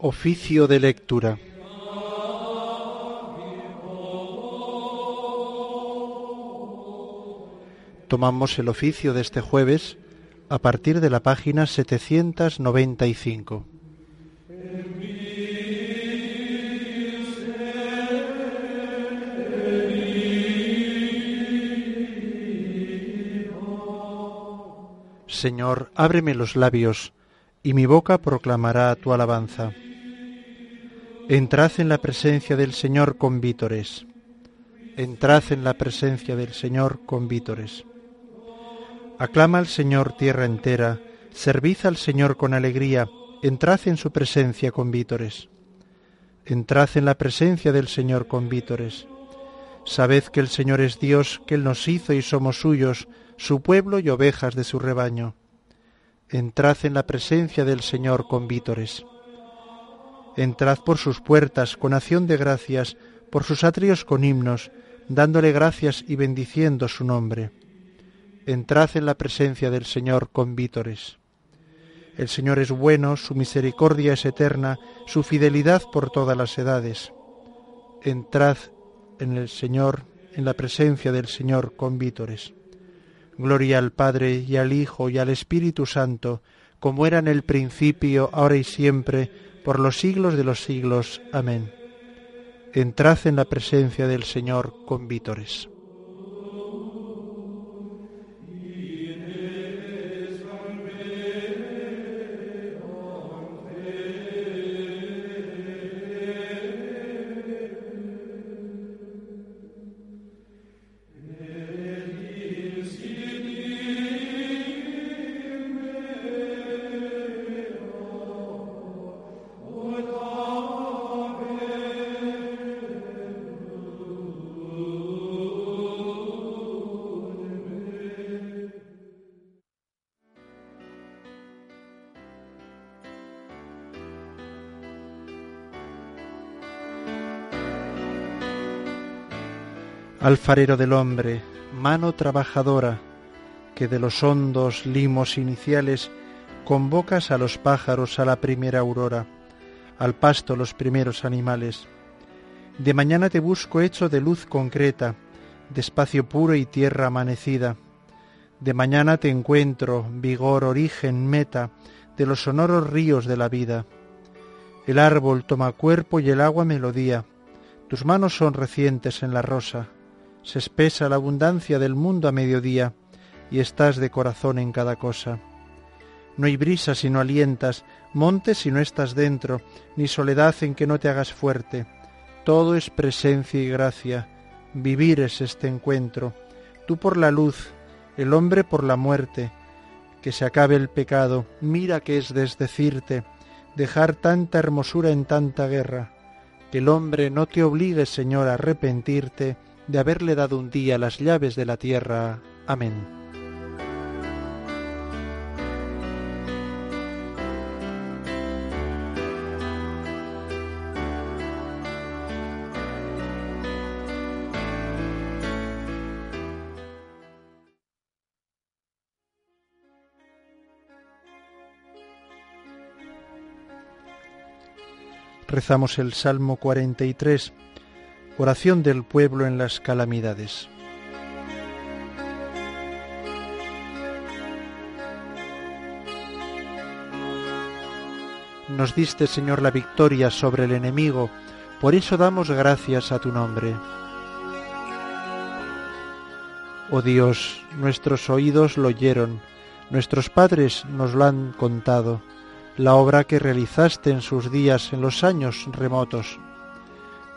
Oficio de lectura. Tomamos el oficio de este jueves a partir de la página 795. Señor, ábreme los labios, y mi boca proclamará tu alabanza. Entrad en la presencia del Señor con vítores. Entrad en la presencia del Señor con vítores. Aclama al Señor tierra entera, servid al Señor con alegría, entrad en su presencia con vítores. Entrad en la presencia del Señor con vítores. Sabed que el Señor es Dios, que Él nos hizo y somos suyos, su pueblo y ovejas de su rebaño. Entrad en la presencia del Señor con vítores. Entrad por sus puertas con acción de gracias, por sus atrios con himnos, dándole gracias y bendiciendo su nombre entrad en la presencia del Señor con vítores. El Señor es bueno, su misericordia es eterna, su fidelidad por todas las edades. Entrad en el Señor, en la presencia del Señor con vítores. Gloria al Padre y al Hijo y al Espíritu Santo, como era en el principio, ahora y siempre, por los siglos de los siglos. Amén. Entrad en la presencia del Señor con vítores. Alfarero del hombre, mano trabajadora, que de los hondos limos iniciales convocas a los pájaros a la primera aurora, al pasto los primeros animales. De mañana te busco hecho de luz concreta, de espacio puro y tierra amanecida. De mañana te encuentro, vigor, origen, meta, de los sonoros ríos de la vida. El árbol toma cuerpo y el agua melodía. Tus manos son recientes en la rosa se espesa la abundancia del mundo a mediodía, y estás de corazón en cada cosa. No hay brisa si no alientas, monte si no estás dentro, ni soledad en que no te hagas fuerte. Todo es presencia y gracia, vivir es este encuentro, tú por la luz, el hombre por la muerte, que se acabe el pecado, mira que es desdecirte, dejar tanta hermosura en tanta guerra, que el hombre no te obligue, Señor, a arrepentirte, de haberle dado un día las llaves de la tierra. Amén. Rezamos el Salmo 43 Oración del pueblo en las calamidades. Nos diste, Señor, la victoria sobre el enemigo, por eso damos gracias a tu nombre. Oh Dios, nuestros oídos lo oyeron, nuestros padres nos lo han contado, la obra que realizaste en sus días en los años remotos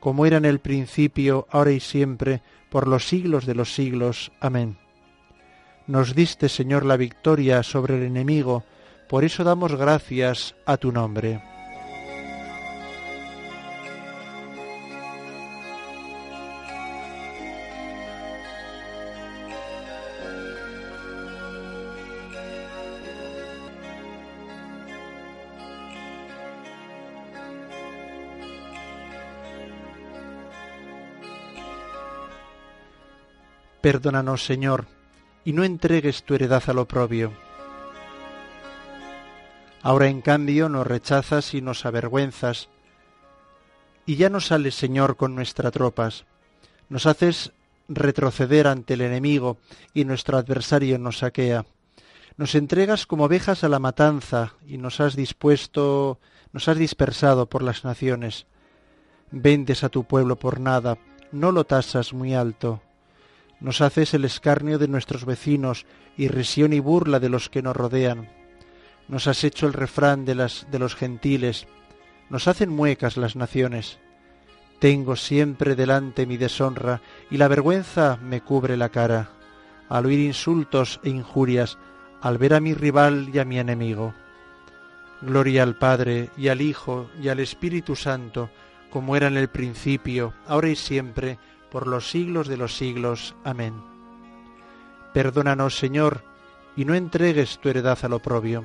como era en el principio, ahora y siempre, por los siglos de los siglos. Amén. Nos diste, Señor, la victoria sobre el enemigo, por eso damos gracias a tu nombre. Perdónanos, Señor, y no entregues tu heredad al oprobio. Ahora, en cambio, nos rechazas y nos avergüenzas, y ya no sales, Señor, con nuestras tropas. Nos haces retroceder ante el enemigo, y nuestro adversario nos saquea. Nos entregas como ovejas a la matanza, y nos has dispuesto, nos has dispersado por las naciones. Vendes a tu pueblo por nada, no lo tasas muy alto. Nos haces el escarnio de nuestros vecinos, irrisión y burla de los que nos rodean. Nos has hecho el refrán de, de los gentiles, nos hacen muecas las naciones. Tengo siempre delante mi deshonra, y la vergüenza me cubre la cara, al oír insultos e injurias, al ver a mi rival y a mi enemigo. Gloria al Padre, y al Hijo, y al Espíritu Santo, como era en el principio, ahora y siempre, por los siglos de los siglos. Amén. Perdónanos, Señor, y no entregues tu heredad al oprobio.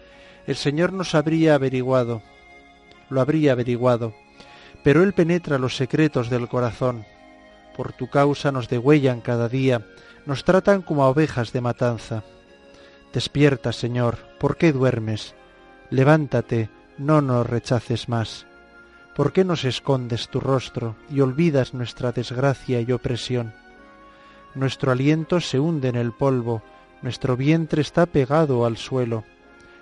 el Señor nos habría averiguado, lo habría averiguado, pero Él penetra los secretos del corazón. Por tu causa nos degüellan cada día, nos tratan como a ovejas de matanza. Despierta, Señor, ¿por qué duermes? Levántate, no nos rechaces más. ¿Por qué nos escondes tu rostro y olvidas nuestra desgracia y opresión? Nuestro aliento se hunde en el polvo, nuestro vientre está pegado al suelo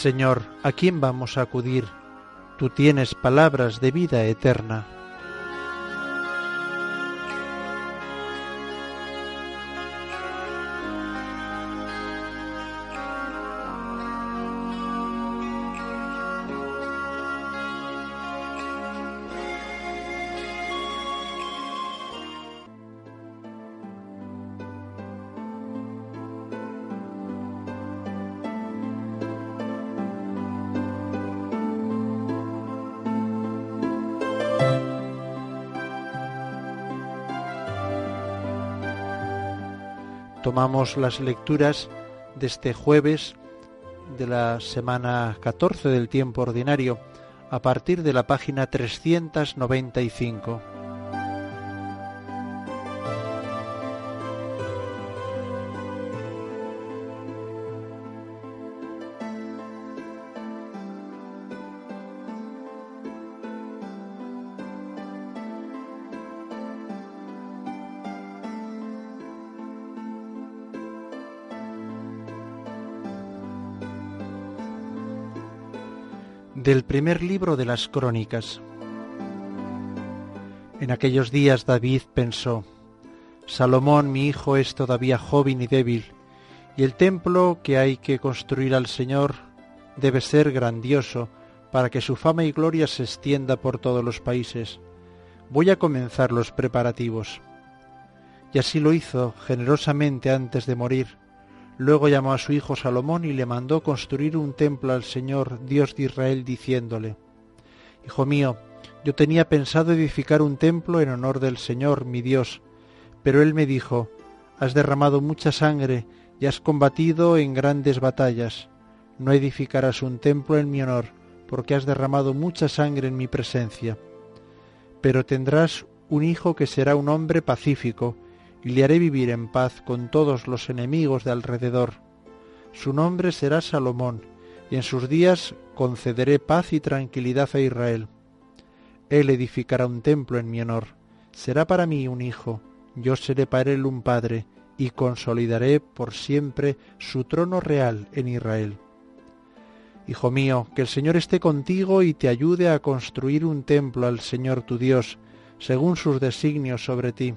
Señor, ¿a quién vamos a acudir? Tú tienes palabras de vida eterna. Tomamos las lecturas de este jueves de la semana 14 del tiempo ordinario a partir de la página 395. Del primer libro de las Crónicas. En aquellos días David pensó, Salomón mi hijo es todavía joven y débil, y el templo que hay que construir al Señor debe ser grandioso para que su fama y gloria se extienda por todos los países. Voy a comenzar los preparativos. Y así lo hizo generosamente antes de morir. Luego llamó a su hijo Salomón y le mandó construir un templo al Señor, Dios de Israel, diciéndole, Hijo mío, yo tenía pensado edificar un templo en honor del Señor, mi Dios, pero él me dijo, Has derramado mucha sangre y has combatido en grandes batallas. No edificarás un templo en mi honor, porque has derramado mucha sangre en mi presencia. Pero tendrás un hijo que será un hombre pacífico, y le haré vivir en paz con todos los enemigos de alrededor. Su nombre será Salomón, y en sus días concederé paz y tranquilidad a Israel. Él edificará un templo en mi honor. Será para mí un hijo, yo seré para él un padre, y consolidaré por siempre su trono real en Israel. Hijo mío, que el Señor esté contigo y te ayude a construir un templo al Señor tu Dios, según sus designios sobre ti.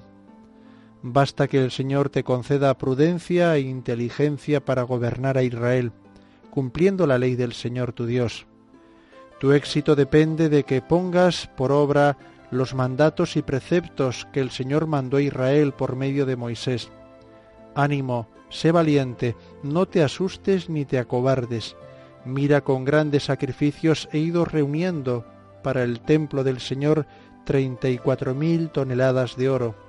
Basta que el Señor te conceda prudencia e inteligencia para gobernar a Israel, cumpliendo la ley del Señor tu Dios. Tu éxito depende de que pongas por obra los mandatos y preceptos que el Señor mandó a Israel por medio de Moisés Ánimo, sé valiente, no te asustes ni te acobardes. Mira con grandes sacrificios he ido reuniendo para el templo del Señor treinta y cuatro mil toneladas de oro,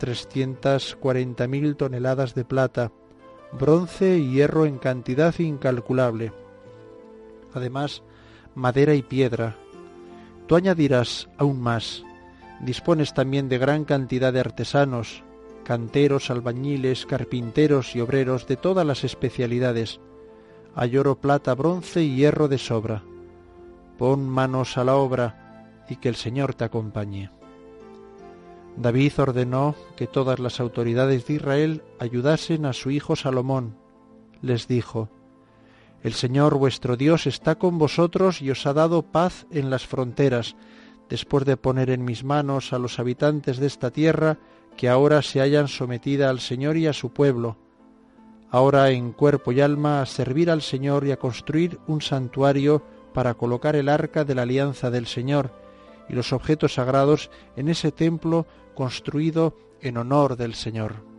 trescientas cuarenta mil toneladas de plata, bronce y hierro en cantidad incalculable. Además, madera y piedra. Tú añadirás aún más. Dispones también de gran cantidad de artesanos, canteros, albañiles, carpinteros y obreros de todas las especialidades. Hay oro, plata, bronce y hierro de sobra. Pon manos a la obra y que el Señor te acompañe. David ordenó que todas las autoridades de Israel ayudasen a su hijo Salomón. Les dijo, El Señor vuestro Dios está con vosotros y os ha dado paz en las fronteras, después de poner en mis manos a los habitantes de esta tierra que ahora se hayan sometida al Señor y a su pueblo, ahora en cuerpo y alma a servir al Señor y a construir un santuario para colocar el arca de la alianza del Señor y los objetos sagrados en ese templo construido en honor del Señor.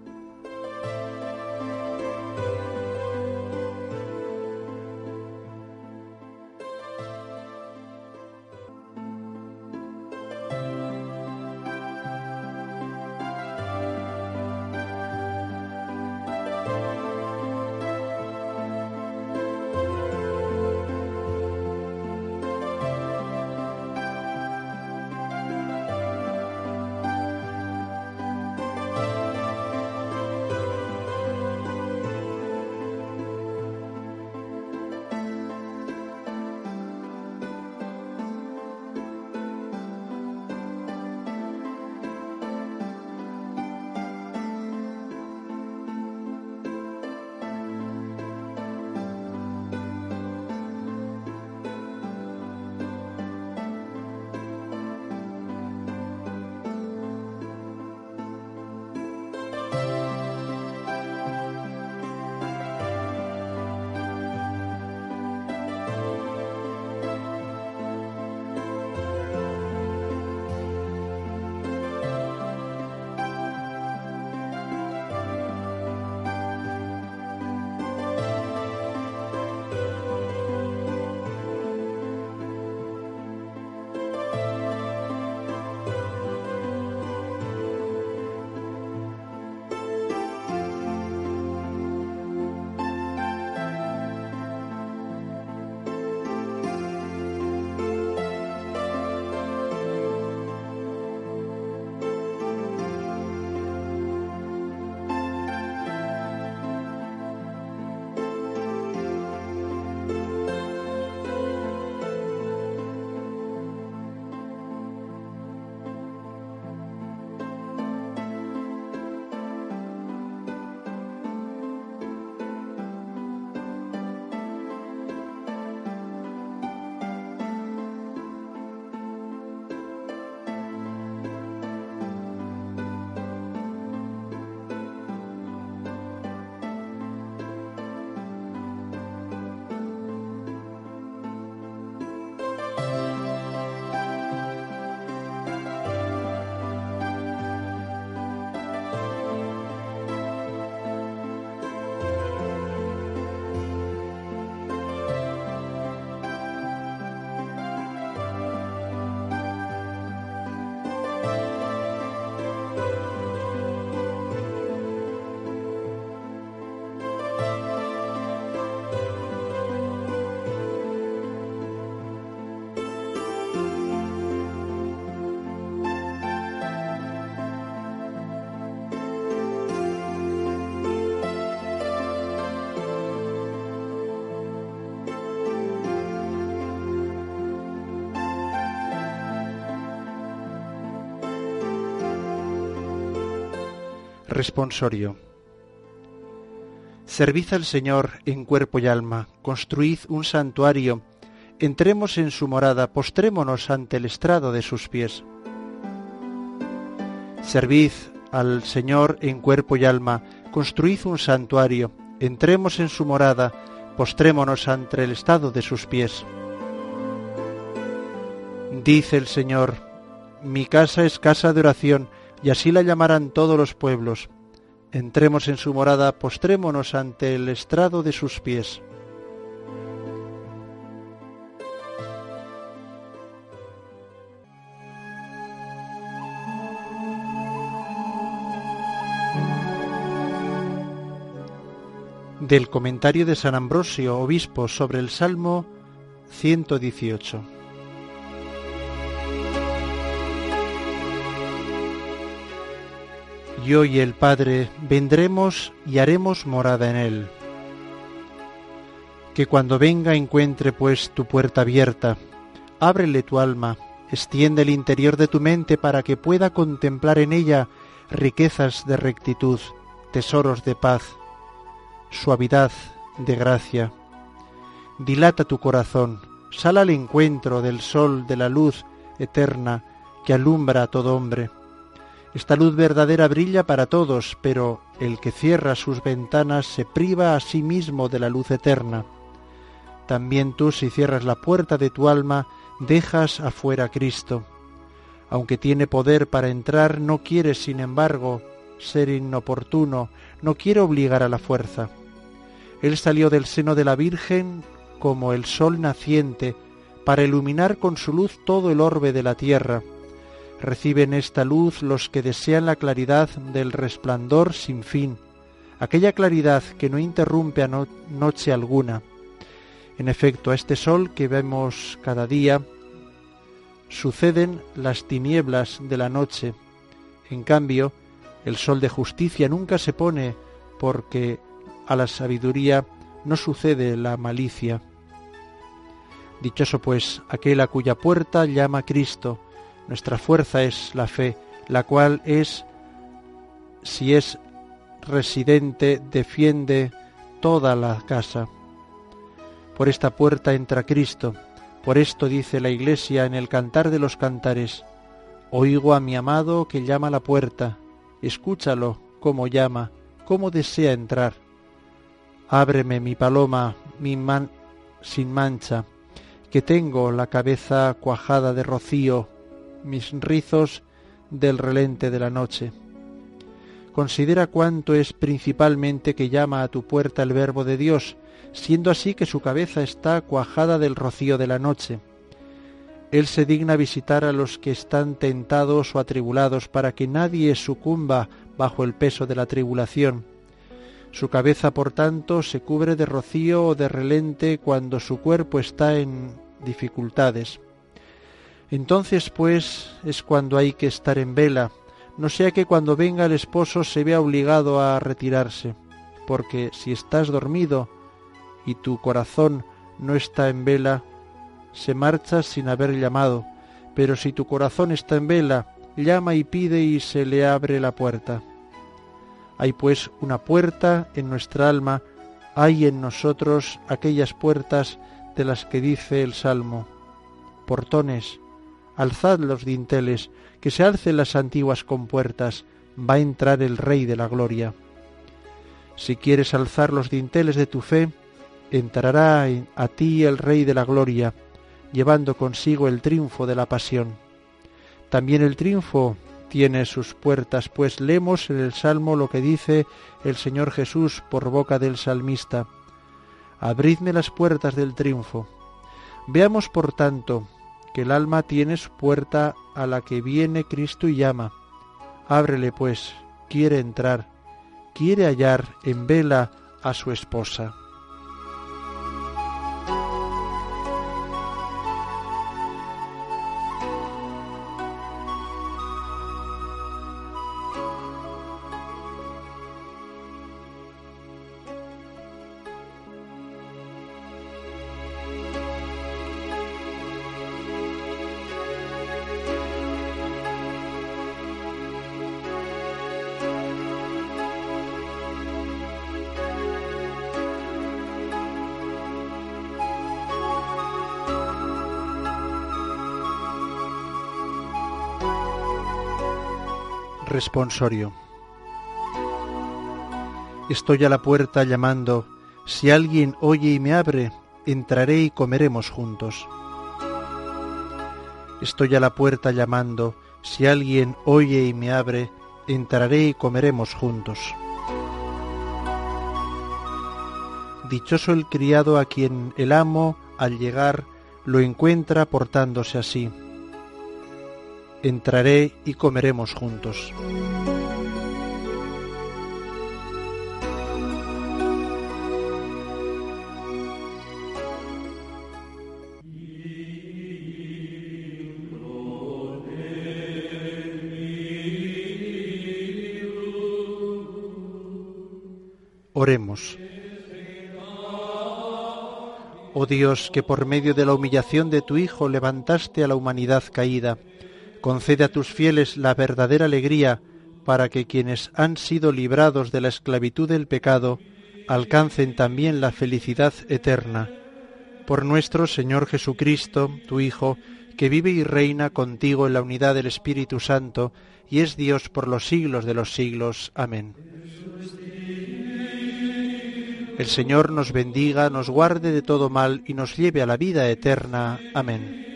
Responsorio. Servid al Señor en cuerpo y alma, construid un santuario, entremos en su morada, postrémonos ante el estrado de sus pies. Servid al Señor en cuerpo y alma, construid un santuario, entremos en su morada, postrémonos ante el estado de sus pies. Dice el Señor, mi casa es casa de oración, y así la llamarán todos los pueblos. Entremos en su morada, postrémonos ante el estrado de sus pies. Del comentario de San Ambrosio, obispo, sobre el Salmo 118. Yo y el Padre vendremos y haremos morada en él. Que cuando venga encuentre pues tu puerta abierta, ábrele tu alma, extiende el interior de tu mente para que pueda contemplar en ella riquezas de rectitud, tesoros de paz, suavidad de gracia. Dilata tu corazón, sal al encuentro del sol de la luz eterna que alumbra a todo hombre esta luz verdadera brilla para todos, pero el que cierra sus ventanas se priva a sí mismo de la luz eterna. También tú si cierras la puerta de tu alma, dejas afuera a Cristo. Aunque tiene poder para entrar, no quiere, sin embargo, ser inoportuno, no quiere obligar a la fuerza. Él salió del seno de la Virgen como el sol naciente, para iluminar con su luz todo el orbe de la tierra, Reciben esta luz los que desean la claridad del resplandor sin fin, aquella claridad que no interrumpe a noche alguna. En efecto, a este sol que vemos cada día suceden las tinieblas de la noche. En cambio, el sol de justicia nunca se pone porque a la sabiduría no sucede la malicia. Dichoso pues aquel a cuya puerta llama Cristo, nuestra fuerza es la fe, la cual es, si es residente, defiende toda la casa. Por esta puerta entra Cristo. Por esto dice la Iglesia en el Cantar de los Cantares, Oigo a mi amado que llama a la puerta, escúchalo cómo llama, cómo desea entrar. Ábreme mi paloma, mi man sin mancha, que tengo la cabeza cuajada de rocío, mis rizos del relente de la noche. Considera cuánto es principalmente que llama a tu puerta el Verbo de Dios, siendo así que su cabeza está cuajada del rocío de la noche. Él se digna visitar a los que están tentados o atribulados para que nadie sucumba bajo el peso de la tribulación. Su cabeza, por tanto, se cubre de rocío o de relente cuando su cuerpo está en dificultades. Entonces, pues, es cuando hay que estar en vela, no sea que cuando venga el esposo se vea obligado a retirarse, porque si estás dormido y tu corazón no está en vela, se marcha sin haber llamado, pero si tu corazón está en vela, llama y pide y se le abre la puerta. Hay pues una puerta en nuestra alma, hay en nosotros aquellas puertas de las que dice el Salmo, portones, alzad los dinteles, que se alcen las antiguas compuertas, va a entrar el Rey de la Gloria. Si quieres alzar los dinteles de tu fe, entrará a ti el Rey de la Gloria, llevando consigo el triunfo de la pasión. También el triunfo tiene sus puertas, pues leemos en el Salmo lo que dice el Señor Jesús por boca del salmista. Abridme las puertas del triunfo. Veamos, por tanto, que el alma tiene su puerta a la que viene Cristo y llama. Ábrele pues, quiere entrar, quiere hallar en vela a su esposa. Responsorio. Estoy a la puerta llamando, si alguien oye y me abre, entraré y comeremos juntos. Estoy a la puerta llamando, si alguien oye y me abre, entraré y comeremos juntos. Dichoso el criado a quien el amo, al llegar, lo encuentra portándose así. Entraré y comeremos juntos. Oremos. Oh Dios, que por medio de la humillación de tu Hijo levantaste a la humanidad caída, concede a tus fieles la verdadera alegría para que quienes han sido librados de la esclavitud del pecado alcancen también la felicidad eterna. Por nuestro Señor Jesucristo, tu Hijo, que vive y reina contigo en la unidad del Espíritu Santo, y es Dios por los siglos de los siglos. Amén. El Señor nos bendiga, nos guarde de todo mal y nos lleve a la vida eterna. Amén.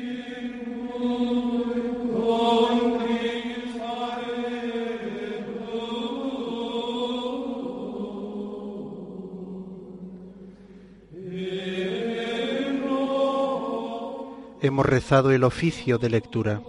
Hemos rezado el oficio de lectura.